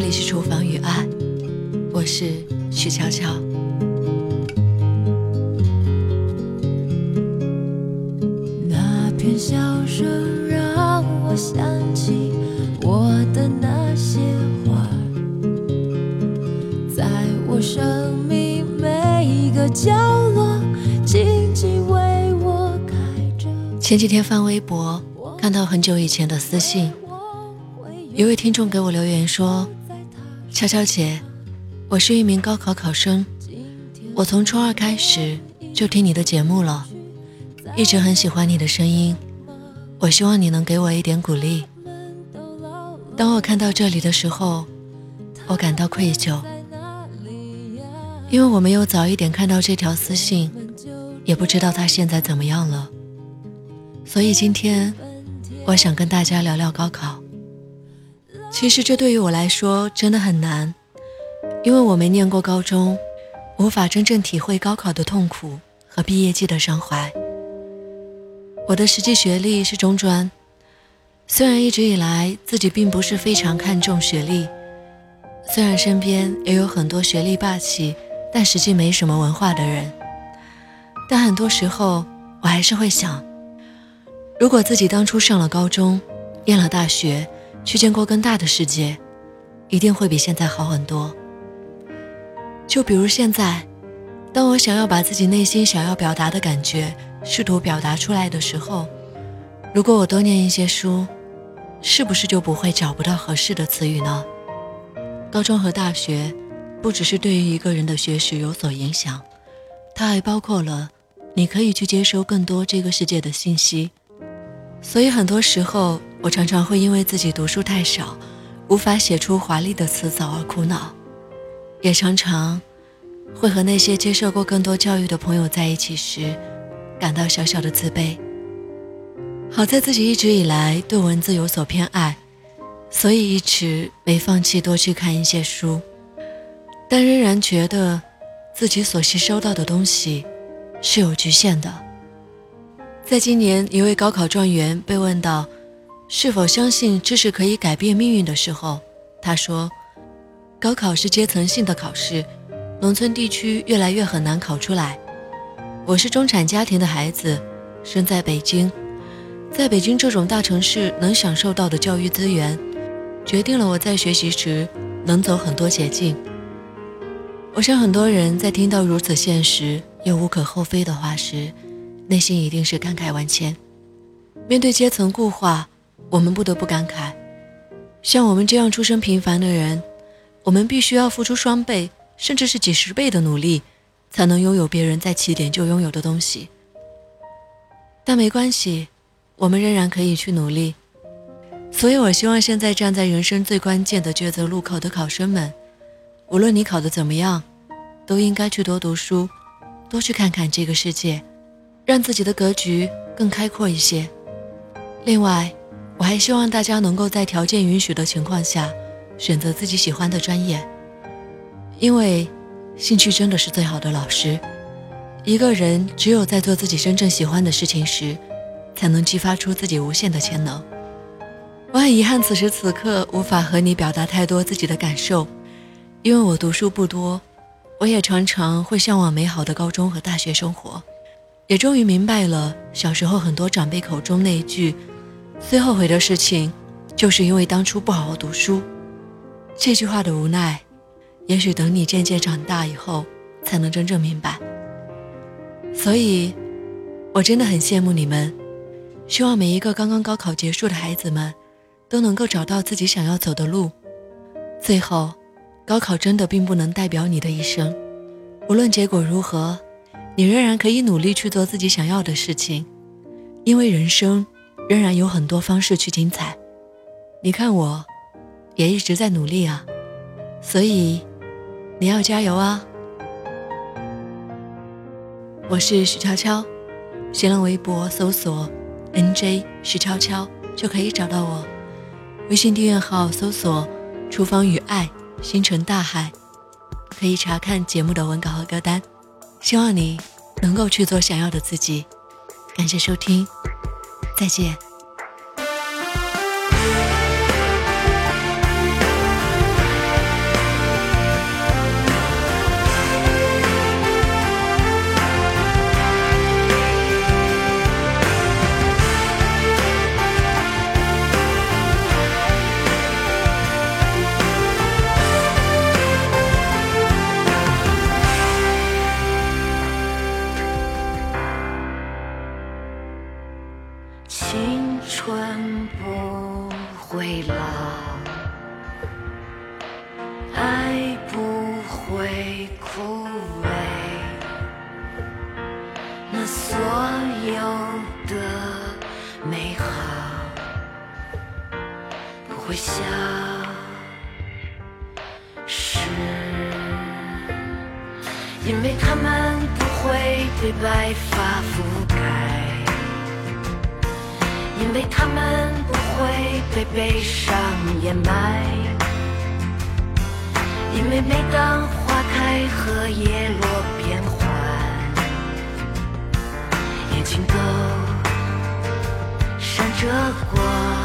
这里是厨房与爱，我是许悄悄。那片笑声让我想起我的那些花，在我生命每一个角落，静静为我开着。前几天翻微博，看到很久以前的私信，一位听众给我留言说。悄悄姐，我是一名高考考生，我从初二开始就听你的节目了，一直很喜欢你的声音，我希望你能给我一点鼓励。当我看到这里的时候，我感到愧疚，因为我没有早一点看到这条私信，也不知道他现在怎么样了，所以今天我想跟大家聊聊高考。其实这对于我来说真的很难，因为我没念过高中，无法真正体会高考的痛苦和毕业季的伤怀。我的实际学历是中专，虽然一直以来自己并不是非常看重学历，虽然身边也有很多学历霸气但实际没什么文化的人，但很多时候我还是会想，如果自己当初上了高中，念了大学。去见过更大的世界，一定会比现在好很多。就比如现在，当我想要把自己内心想要表达的感觉试图表达出来的时候，如果我多念一些书，是不是就不会找不到合适的词语呢？高中和大学，不只是对于一个人的学识有所影响，它还包括了你可以去接收更多这个世界的信息。所以很多时候。我常常会因为自己读书太少，无法写出华丽的词藻而苦恼，也常常会和那些接受过更多教育的朋友在一起时，感到小小的自卑。好在自己一直以来对文字有所偏爱，所以一直没放弃多去看一些书，但仍然觉得自己所吸收到的东西是有局限的。在今年，一位高考状元被问到。是否相信知识可以改变命运的时候，他说：“高考是阶层性的考试，农村地区越来越很难考出来。我是中产家庭的孩子，生在北京，在北京这种大城市能享受到的教育资源，决定了我在学习时能走很多捷径。我想很多人在听到如此现实又无可厚非的话时，内心一定是感慨万千。面对阶层固化。”我们不得不感慨，像我们这样出身平凡的人，我们必须要付出双倍，甚至是几十倍的努力，才能拥有别人在起点就拥有的东西。但没关系，我们仍然可以去努力。所以我希望现在站在人生最关键的抉择路口的考生们，无论你考得怎么样，都应该去多读书，多去看看这个世界，让自己的格局更开阔一些。另外，我还希望大家能够在条件允许的情况下，选择自己喜欢的专业，因为兴趣真的是最好的老师。一个人只有在做自己真正喜欢的事情时，才能激发出自己无限的潜能。我很遗憾此时此刻无法和你表达太多自己的感受，因为我读书不多，我也常常会向往美好的高中和大学生活，也终于明白了小时候很多长辈口中那一句。最后悔的事情，就是因为当初不好好读书。这句话的无奈，也许等你渐渐长大以后，才能真正明白。所以，我真的很羡慕你们，希望每一个刚刚高考结束的孩子们，都能够找到自己想要走的路。最后，高考真的并不能代表你的一生，无论结果如何，你仍然可以努力去做自己想要的事情，因为人生。仍然有很多方式去精彩，你看我，也一直在努力啊，所以你要加油啊！我是徐悄悄，新浪微博搜索 “nj 徐悄悄”就可以找到我，微信订阅号搜索“厨房与爱星辰大海”，可以查看节目的文稿和歌单。希望你能够去做想要的自己，感谢收听。再见。所有的美好不会消失因为它们不会被白发覆盖。因为它们不会被悲伤掩埋。因为每当花开和叶落变情都闪着光。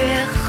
грех